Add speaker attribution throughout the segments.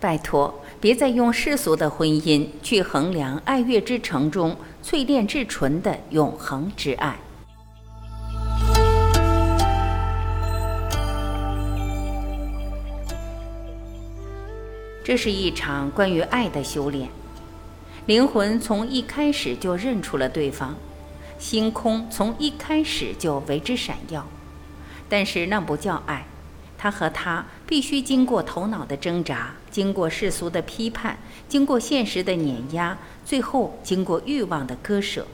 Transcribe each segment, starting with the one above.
Speaker 1: 拜托，别再用世俗的婚姻去衡量爱乐之城中淬炼至纯的永恒之爱。这是一场关于爱的修炼，灵魂从一开始就认出了对方，星空从一开始就为之闪耀，但是那不叫爱。他和他必须经过头脑的挣扎，经过世俗的批判，经过现实的碾压，最后经过欲望的割舍。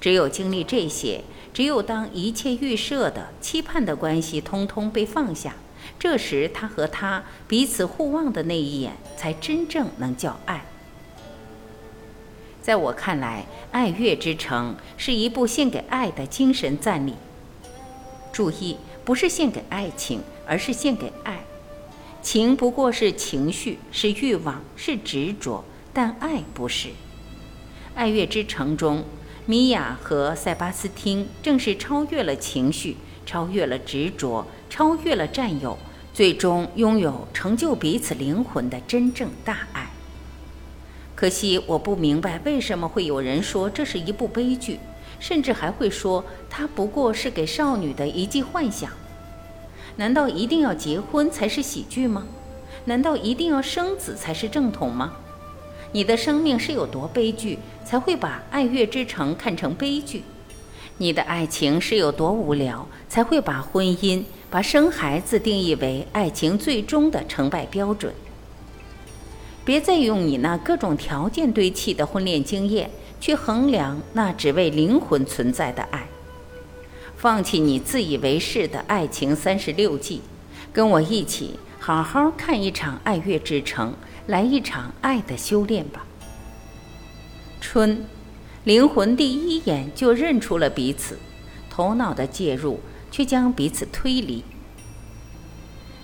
Speaker 1: 只有经历这些，只有当一切预设的、期盼的关系通通被放下，这时他和他彼此互望的那一眼，才真正能叫爱。在我看来，《爱乐之城》是一部献给爱的精神赞礼。注意，不是献给爱情。而是献给爱，情不过是情绪，是欲望，是执着，但爱不是。爱乐之城中，米娅和塞巴斯汀正是超越了情绪，超越了执着，超越了占有，最终拥有成就彼此灵魂的真正大爱。可惜我不明白为什么会有人说这是一部悲剧，甚至还会说它不过是给少女的一记幻想。难道一定要结婚才是喜剧吗？难道一定要生子才是正统吗？你的生命是有多悲剧，才会把爱乐之城看成悲剧？你的爱情是有多无聊，才会把婚姻、把生孩子定义为爱情最终的成败标准？别再用你那各种条件堆砌的婚恋经验去衡量那只为灵魂存在的爱。放弃你自以为是的爱情三十六计，跟我一起好好看一场爱乐之城，来一场爱的修炼吧。春，灵魂第一眼就认出了彼此，头脑的介入却将彼此推离。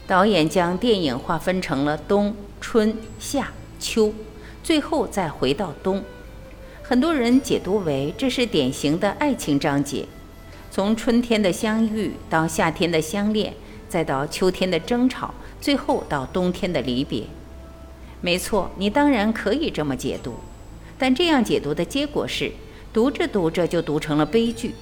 Speaker 1: 导演将电影划分成了冬、春、夏、秋，最后再回到冬。很多人解读为这是典型的爱情章节。从春天的相遇到夏天的相恋，再到秋天的争吵，最后到冬天的离别。没错，你当然可以这么解读，但这样解读的结果是，读着读着就读成了悲剧。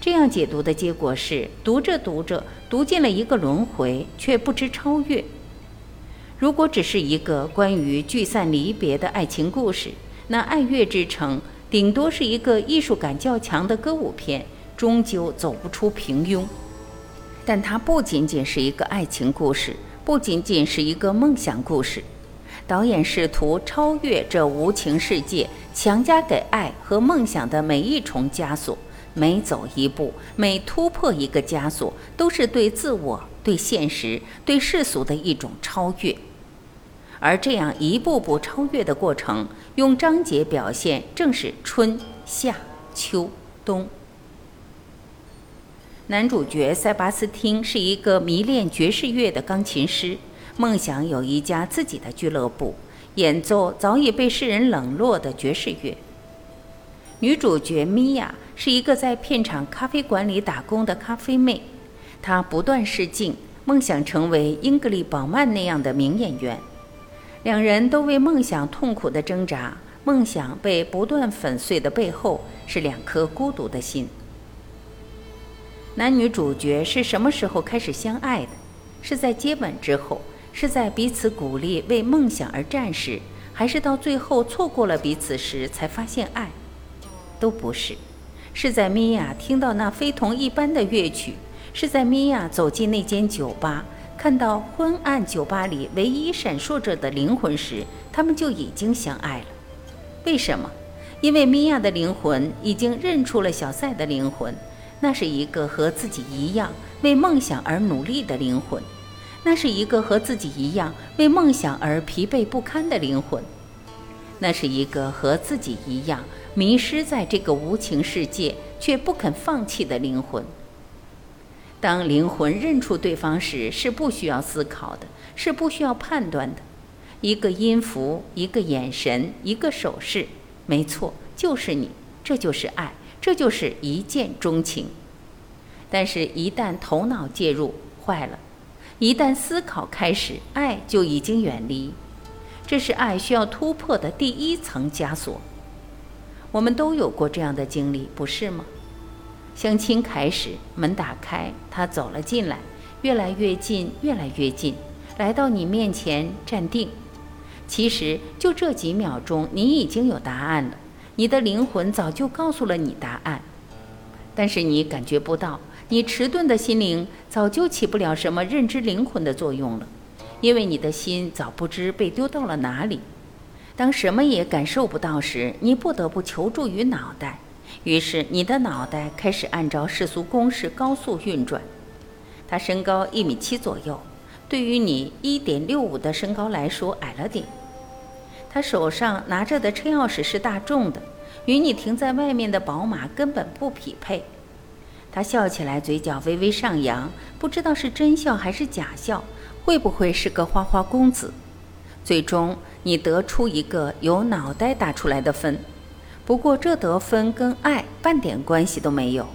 Speaker 1: 这样解读的结果是，读着读着读进了一个轮回，却不知超越。如果只是一个关于聚散离别的爱情故事，那《爱乐之城》顶多是一个艺术感较强的歌舞片。终究走不出平庸，但它不仅仅是一个爱情故事，不仅仅是一个梦想故事。导演试图超越这无情世界，强加给爱和梦想的每一重枷锁。每走一步，每突破一个枷锁，都是对自我、对现实、对世俗的一种超越。而这样一步步超越的过程，用章节表现，正是春夏秋冬。男主角塞巴斯汀是一个迷恋爵士乐的钢琴师，梦想有一家自己的俱乐部，演奏早已被世人冷落的爵士乐。女主角米娅是一个在片场咖啡馆里打工的咖啡妹，她不断试镜，梦想成为英格丽·宝曼那样的名演员。两人都为梦想痛苦的挣扎，梦想被不断粉碎的背后是两颗孤独的心。男女主角是什么时候开始相爱的？是在接吻之后？是在彼此鼓励为梦想而战时？还是到最后错过了彼此时才发现爱？都不是，是在米娅听到那非同一般的乐曲，是在米娅走进那间酒吧，看到昏暗酒吧里唯一闪烁着的灵魂时，他们就已经相爱了。为什么？因为米娅的灵魂已经认出了小塞的灵魂。那是一个和自己一样为梦想而努力的灵魂，那是一个和自己一样为梦想而疲惫不堪的灵魂，那是一个和自己一样迷失在这个无情世界却不肯放弃的灵魂。当灵魂认出对方时，是不需要思考的，是不需要判断的，一个音符，一个眼神，一个手势，没错，就是你，这就是爱。这就是一见钟情，但是，一旦头脑介入，坏了；一旦思考开始，爱就已经远离。这是爱需要突破的第一层枷锁。我们都有过这样的经历，不是吗？相亲开始，门打开，他走了进来，越来越近，越来越近，来到你面前站定。其实就这几秒钟，你已经有答案了，你的灵魂早就告诉了你答案，但是你感觉不到，你迟钝的心灵早就起不了什么认知灵魂的作用了，因为你的心早不知被丢到了哪里。当什么也感受不到时，你不得不求助于脑袋。于是，你的脑袋开始按照世俗公式高速运转。他身高一米七左右，对于你一点六五的身高来说矮了点。他手上拿着的车钥匙是大众的，与你停在外面的宝马根本不匹配。他笑起来，嘴角微微上扬，不知道是真笑还是假笑，会不会是个花花公子？最终，你得出一个由脑袋打出来的分。不过这得分跟爱半点关系都没有。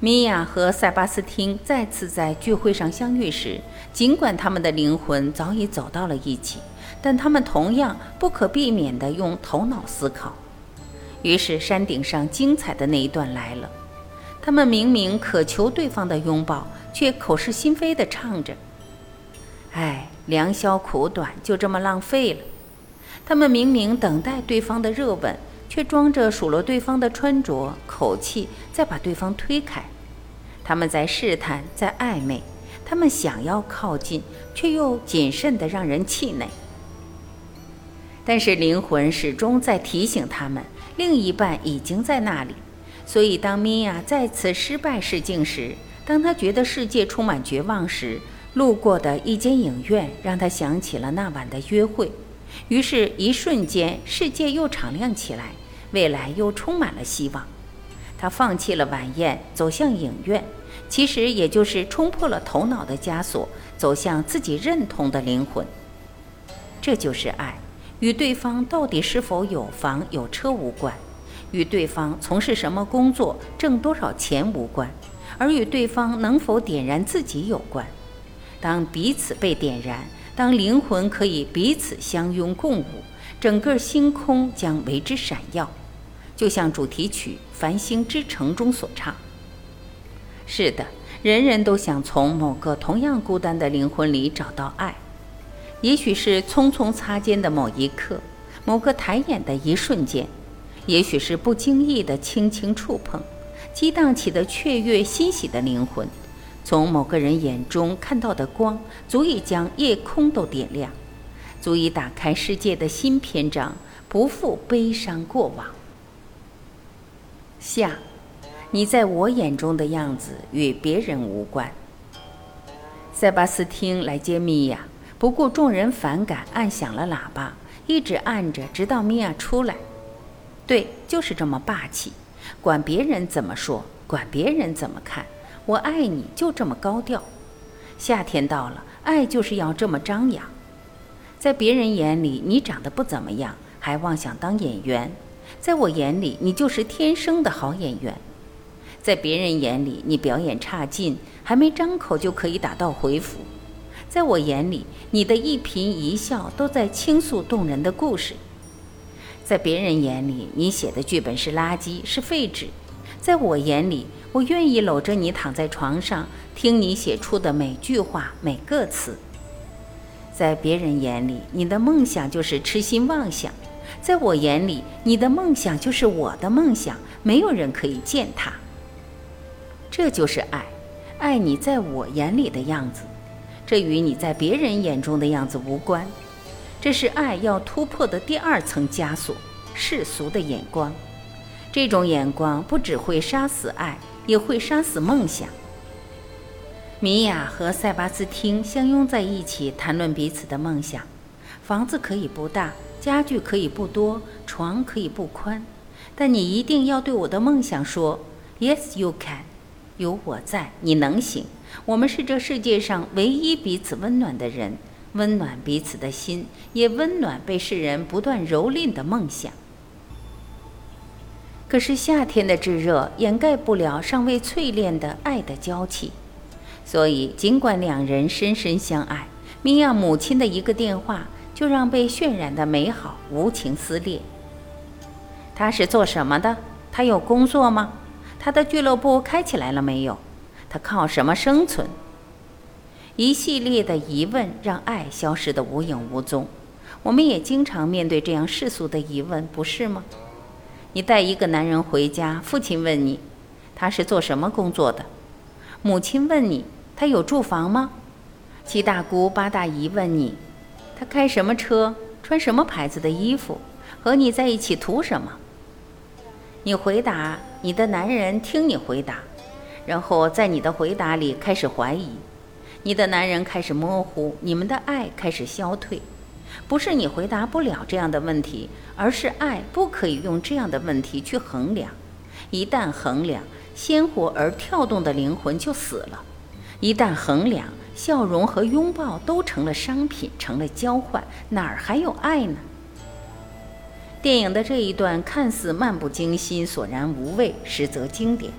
Speaker 1: 米娅和塞巴斯汀再次在聚会上相遇时，尽管他们的灵魂早已走到了一起，但他们同样不可避免地用头脑思考。于是山顶上精彩的那一段来了。他们明明渴求对方的拥抱，却口是心非地唱着：“唉，良宵苦短，就这么浪费了。”他们明明等待对方的热吻，却装着数落对方的穿着、口气，再把对方推开。他们在试探，在暧昧，他们想要靠近，却又谨慎得让人气馁。但是灵魂始终在提醒他们，另一半已经在那里。所以，当米娅再次失败试镜时，当她觉得世界充满绝望时，路过的一间影院让她想起了那晚的约会。于是，一瞬间，世界又敞亮起来，未来又充满了希望。他放弃了晚宴，走向影院，其实也就是冲破了头脑的枷锁，走向自己认同的灵魂。这就是爱，与对方到底是否有房有车无关，与对方从事什么工作、挣多少钱无关，而与对方能否点燃自己有关。当彼此被点燃。当灵魂可以彼此相拥共舞，整个星空将为之闪耀，就像主题曲《繁星之城》中所唱。是的，人人都想从某个同样孤单的灵魂里找到爱，也许是匆匆擦肩的某一刻，某个抬眼的一瞬间，也许是不经意的轻轻触碰，激荡起的雀跃欣喜的灵魂。从某个人眼中看到的光，足以将夜空都点亮，足以打开世界的新篇章，不负悲伤过往。下，你在我眼中的样子与别人无关。塞巴斯汀来接米娅，不顾众人反感，按响了喇叭，一直按着，直到米娅出来。对，就是这么霸气，管别人怎么说，管别人怎么看。我爱你，就这么高调。夏天到了，爱就是要这么张扬。在别人眼里，你长得不怎么样，还妄想当演员；在我眼里，你就是天生的好演员。在别人眼里，你表演差劲，还没张口就可以打道回府；在我眼里，你的一颦一笑都在倾诉动人的故事。在别人眼里，你写的剧本是垃圾，是废纸；在我眼里，我愿意搂着你躺在床上，听你写出的每句话、每个词。在别人眼里，你的梦想就是痴心妄想；在我眼里，你的梦想就是我的梦想，没有人可以践踏。这就是爱，爱你在我眼里的样子，这与你在别人眼中的样子无关。这是爱要突破的第二层枷锁——世俗的眼光。这种眼光不只会杀死爱。也会杀死梦想。米娅和塞巴斯汀相拥在一起，谈论彼此的梦想。房子可以不大，家具可以不多，床可以不宽，但你一定要对我的梦想说：“Yes, you can。”有我在，你能行。我们是这世界上唯一彼此温暖的人，温暖彼此的心，也温暖被世人不断蹂躏的梦想。可是夏天的炙热掩盖不了尚未淬炼的爱的娇气，所以尽管两人深深相爱，米娅母亲的一个电话就让被渲染的美好无情撕裂。他是做什么的？他有工作吗？他的俱乐部开起来了没有？他靠什么生存？一系列的疑问让爱消失得无影无踪。我们也经常面对这样世俗的疑问，不是吗？你带一个男人回家，父亲问你，他是做什么工作的？母亲问你，他有住房吗？七大姑八大姨问你，他开什么车，穿什么牌子的衣服，和你在一起图什么？你回答，你的男人听你回答，然后在你的回答里开始怀疑。你的男人开始模糊，你们的爱开始消退，不是你回答不了这样的问题，而是爱不可以用这样的问题去衡量。一旦衡量，鲜活而跳动的灵魂就死了；一旦衡量，笑容和拥抱都成了商品，成了交换，哪儿还有爱呢？电影的这一段看似漫不经心、索然无味，实则经典。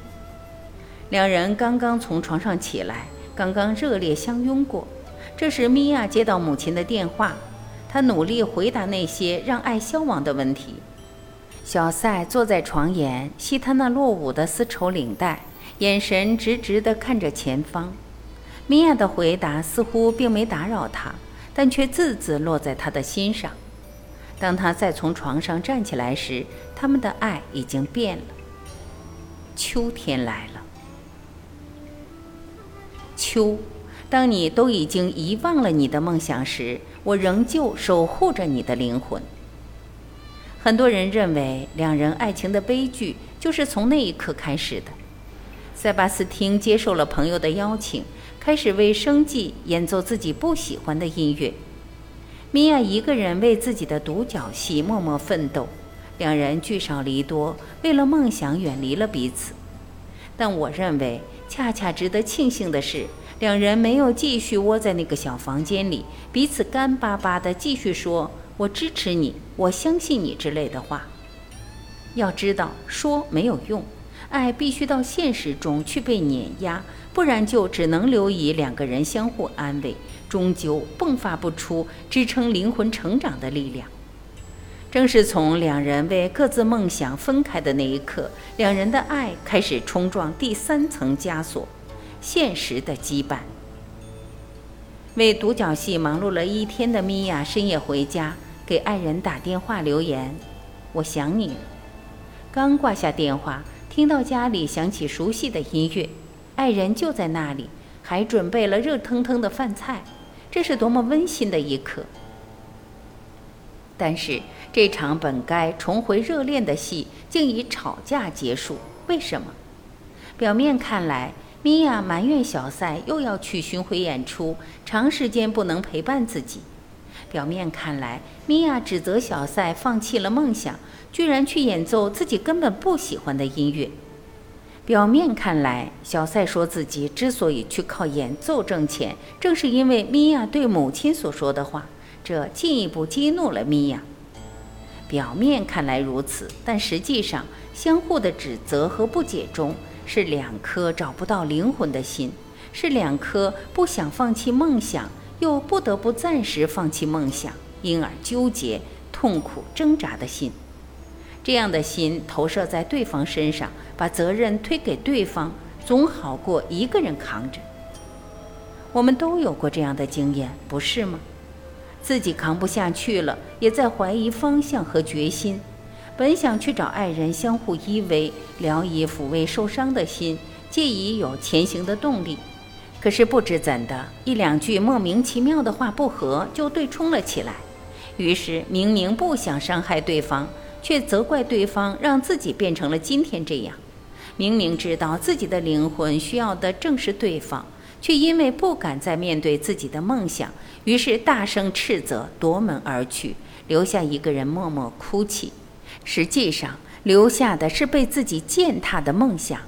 Speaker 1: 两人刚刚从床上起来。刚刚热烈相拥过，这时米娅接到母亲的电话，她努力回答那些让爱消亡的问题。小塞坐在床沿，系他那落伍的丝绸领带，眼神直直地看着前方。米娅的回答似乎并没打扰他，但却字字落在他的心上。当他再从床上站起来时，他们的爱已经变了。秋天来了。秋，当你都已经遗忘了你的梦想时，我仍旧守护着你的灵魂。很多人认为，两人爱情的悲剧就是从那一刻开始的。塞巴斯汀接受了朋友的邀请，开始为生计演奏自己不喜欢的音乐。米娅一个人为自己的独角戏默默奋斗，两人聚少离多，为了梦想远离了彼此。但我认为。恰恰值得庆幸的是，两人没有继续窝在那个小房间里，彼此干巴巴地继续说“我支持你，我相信你”之类的话。要知道，说没有用，爱必须到现实中去被碾压，不然就只能留以两个人相互安慰，终究迸发不出支撑灵魂成长的力量。正是从两人为各自梦想分开的那一刻，两人的爱开始冲撞第三层枷锁——现实的羁绊。为独角戏忙碌了一天的米娅深夜回家，给爱人打电话留言：“我想你了。”刚挂下电话，听到家里响起熟悉的音乐，爱人就在那里，还准备了热腾腾的饭菜，这是多么温馨的一刻！但是。这场本该重回热恋的戏，竟以吵架结束。为什么？表面看来，米娅埋怨小塞又要去巡回演出，长时间不能陪伴自己；表面看来，米娅指责小塞放弃了梦想，居然去演奏自己根本不喜欢的音乐；表面看来，小塞说自己之所以去靠演奏挣钱，正是因为米娅对母亲所说的话，这进一步激怒了米娅。表面看来如此，但实际上，相互的指责和不解中，是两颗找不到灵魂的心，是两颗不想放弃梦想，又不得不暂时放弃梦想，因而纠结、痛苦、挣扎的心。这样的心投射在对方身上，把责任推给对方，总好过一个人扛着。我们都有过这样的经验，不是吗？自己扛不下去了，也在怀疑方向和决心。本想去找爱人相互依偎，聊以抚慰受伤的心，借以有前行的动力。可是不知怎的，一两句莫名其妙的话不合，就对冲了起来。于是明明不想伤害对方，却责怪对方让自己变成了今天这样。明明知道自己的灵魂需要的正是对方。却因为不敢再面对自己的梦想，于是大声斥责，夺门而去，留下一个人默默哭泣。实际上，留下的是被自己践踏的梦想。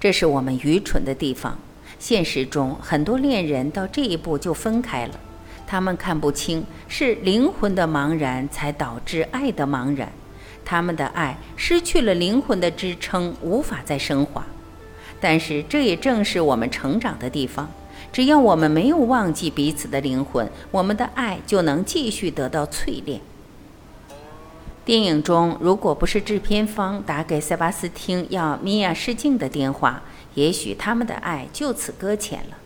Speaker 1: 这是我们愚蠢的地方。现实中，很多恋人到这一步就分开了。他们看不清，是灵魂的茫然才导致爱的茫然。他们的爱失去了灵魂的支撑，无法再升华。但是，这也正是我们成长的地方。只要我们没有忘记彼此的灵魂，我们的爱就能继续得到淬炼。电影中，如果不是制片方打给塞巴斯汀要米娅试镜的电话，也许他们的爱就此搁浅了。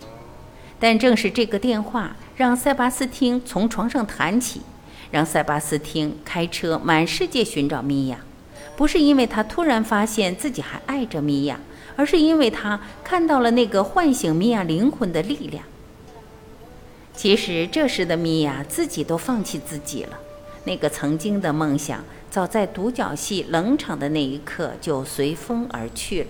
Speaker 1: 但正是这个电话，让塞巴斯汀从床上弹起，让塞巴斯汀开车满世界寻找米娅，不是因为他突然发现自己还爱着米娅，而是因为他看到了那个唤醒米娅灵魂的力量。其实这时的米娅自己都放弃自己了。那个曾经的梦想，早在独角戏冷场的那一刻就随风而去了。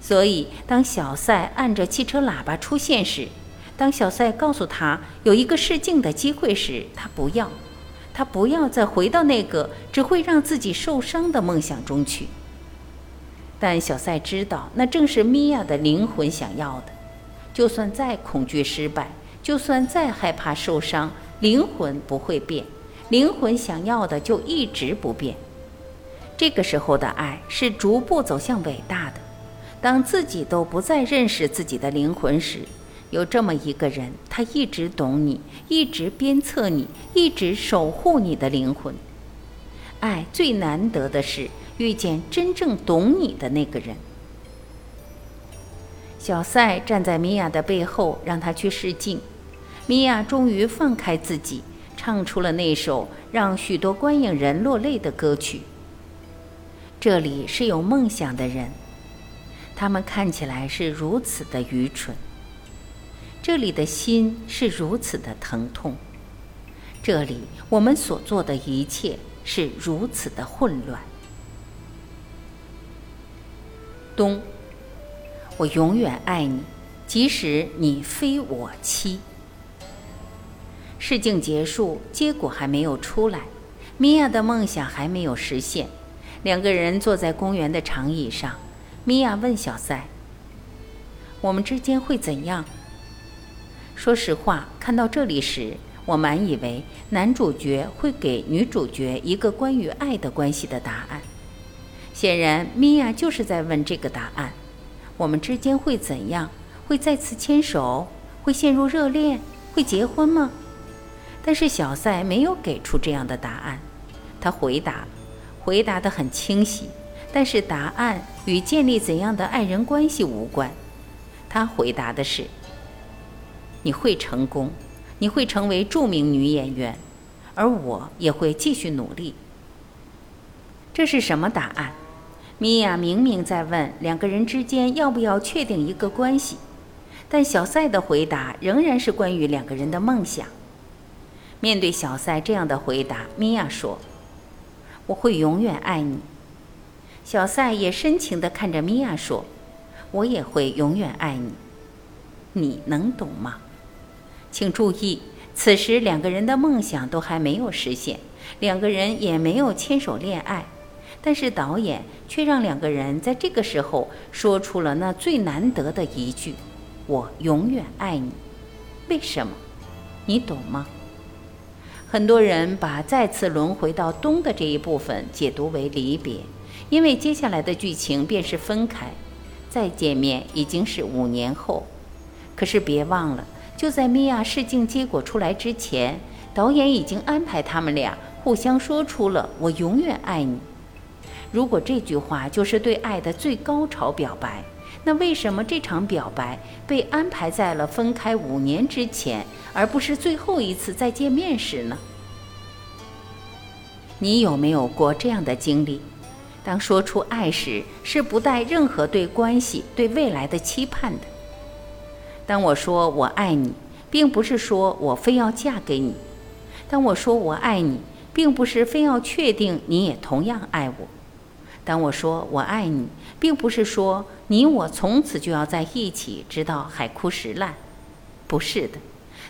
Speaker 1: 所以，当小赛按着汽车喇叭出现时，当小赛告诉他有一个试镜的机会时，他不要，他不要再回到那个只会让自己受伤的梦想中去。但小赛知道，那正是米娅的灵魂想要的。就算再恐惧失败，就算再害怕受伤，灵魂不会变。灵魂想要的就一直不变。这个时候的爱是逐步走向伟大的。当自己都不再认识自己的灵魂时，有这么一个人，他一直懂你，一直鞭策你，一直守护你的灵魂。爱最难得的是遇见真正懂你的那个人。小赛站在米娅的背后，让她去试镜。米娅终于放开自己。唱出了那首让许多观影人落泪的歌曲。这里是有梦想的人，他们看起来是如此的愚蠢。这里的心是如此的疼痛，这里我们所做的一切是如此的混乱。冬，我永远爱你，即使你非我妻。试镜结束，结果还没有出来，米娅的梦想还没有实现。两个人坐在公园的长椅上，米娅问小塞：“我们之间会怎样？”说实话，看到这里时，我满以为男主角会给女主角一个关于爱的关系的答案。显然，米娅就是在问这个答案：我们之间会怎样？会再次牵手？会陷入热恋？会结婚吗？但是小赛没有给出这样的答案，他回答，回答得很清晰，但是答案与建立怎样的爱人关系无关。他回答的是：你会成功，你会成为著名女演员，而我也会继续努力。这是什么答案？米娅明明在问两个人之间要不要确定一个关系，但小赛的回答仍然是关于两个人的梦想。面对小赛这样的回答，米娅说：“我会永远爱你。”小赛也深情地看着米娅说：“我也会永远爱你。”你能懂吗？请注意，此时两个人的梦想都还没有实现，两个人也没有牵手恋爱，但是导演却让两个人在这个时候说出了那最难得的一句：“我永远爱你。”为什么？你懂吗？很多人把再次轮回到冬的这一部分解读为离别，因为接下来的剧情便是分开，再见面已经是五年后。可是别忘了，就在米娅试镜结果出来之前，导演已经安排他们俩互相说出了“我永远爱你”。如果这句话就是对爱的最高潮表白。那为什么这场表白被安排在了分开五年之前，而不是最后一次再见面时呢？你有没有过这样的经历？当说出爱时，是不带任何对关系、对未来的期盼的。当我说我爱你，并不是说我非要嫁给你；当我说我爱你，并不是非要确定你也同样爱我。当我说我爱你，并不是说你我从此就要在一起，直到海枯石烂。不是的。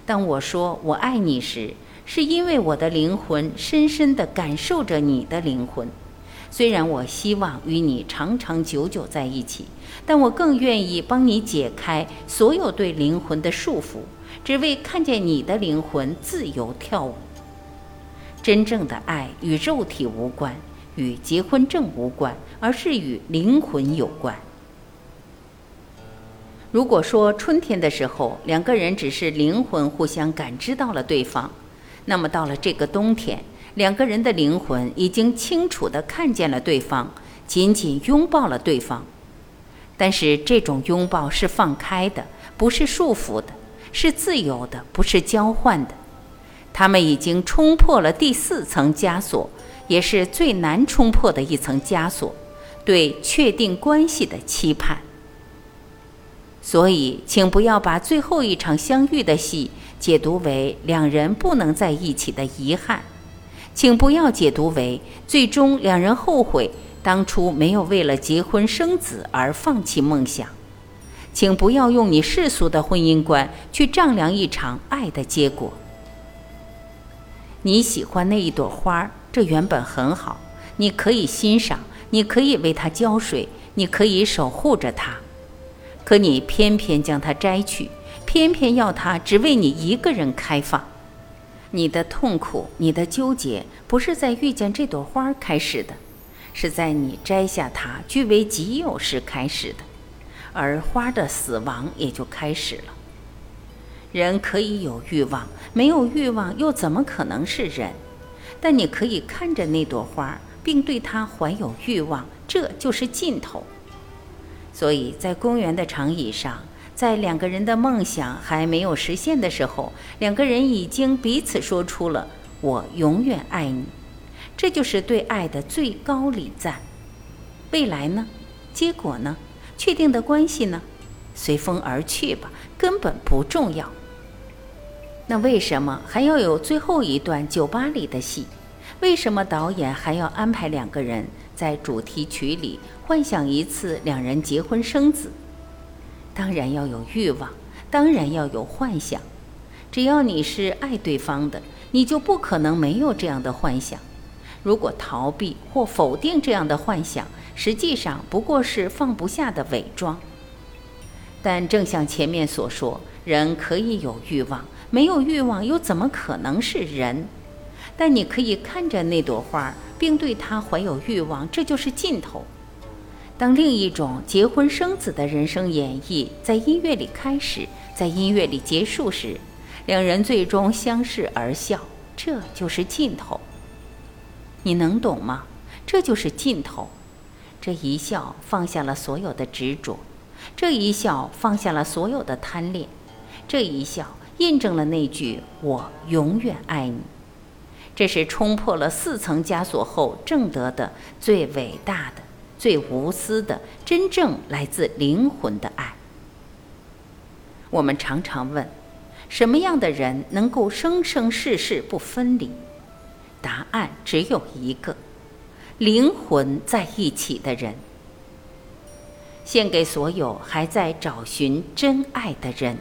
Speaker 1: 当我说我爱你时，是因为我的灵魂深深地感受着你的灵魂。虽然我希望与你长长久久在一起，但我更愿意帮你解开所有对灵魂的束缚，只为看见你的灵魂自由跳舞。真正的爱与肉体无关。与结婚证无关，而是与灵魂有关。如果说春天的时候两个人只是灵魂互相感知到了对方，那么到了这个冬天，两个人的灵魂已经清楚地看见了对方，紧紧拥抱了对方。但是这种拥抱是放开的，不是束缚的，是自由的，不是交换的。他们已经冲破了第四层枷锁，也是最难冲破的一层枷锁——对确定关系的期盼。所以，请不要把最后一场相遇的戏解读为两人不能在一起的遗憾，请不要解读为最终两人后悔当初没有为了结婚生子而放弃梦想，请不要用你世俗的婚姻观去丈量一场爱的结果。你喜欢那一朵花，这原本很好，你可以欣赏，你可以为它浇水，你可以守护着它。可你偏偏将它摘去，偏偏要它只为你一个人开放。你的痛苦，你的纠结，不是在遇见这朵花开始的，是在你摘下它据为己有时开始的，而花的死亡也就开始了。人可以有欲望，没有欲望又怎么可能是人？但你可以看着那朵花，并对它怀有欲望，这就是尽头。所以在公园的长椅上，在两个人的梦想还没有实现的时候，两个人已经彼此说出了“我永远爱你”，这就是对爱的最高礼赞。未来呢？结果呢？确定的关系呢？随风而去吧，根本不重要。那为什么还要有最后一段酒吧里的戏？为什么导演还要安排两个人？在主题曲里幻想一次两人结婚生子，当然要有欲望，当然要有幻想。只要你是爱对方的，你就不可能没有这样的幻想。如果逃避或否定这样的幻想，实际上不过是放不下的伪装。但正像前面所说，人可以有欲望，没有欲望又怎么可能是人？但你可以看着那朵花，并对它怀有欲望，这就是尽头。当另一种结婚生子的人生演绎在音乐里开始，在音乐里结束时，两人最终相视而笑，这就是尽头。你能懂吗？这就是尽头。这一笑放下了所有的执着，这一笑放下了所有的贪恋，这一笑印证了那句“我永远爱你”。这是冲破了四层枷锁后挣得的最伟大的、最无私的、真正来自灵魂的爱。我们常常问：什么样的人能够生生世世不分离？答案只有一个：灵魂在一起的人。献给所有还在找寻真爱的人。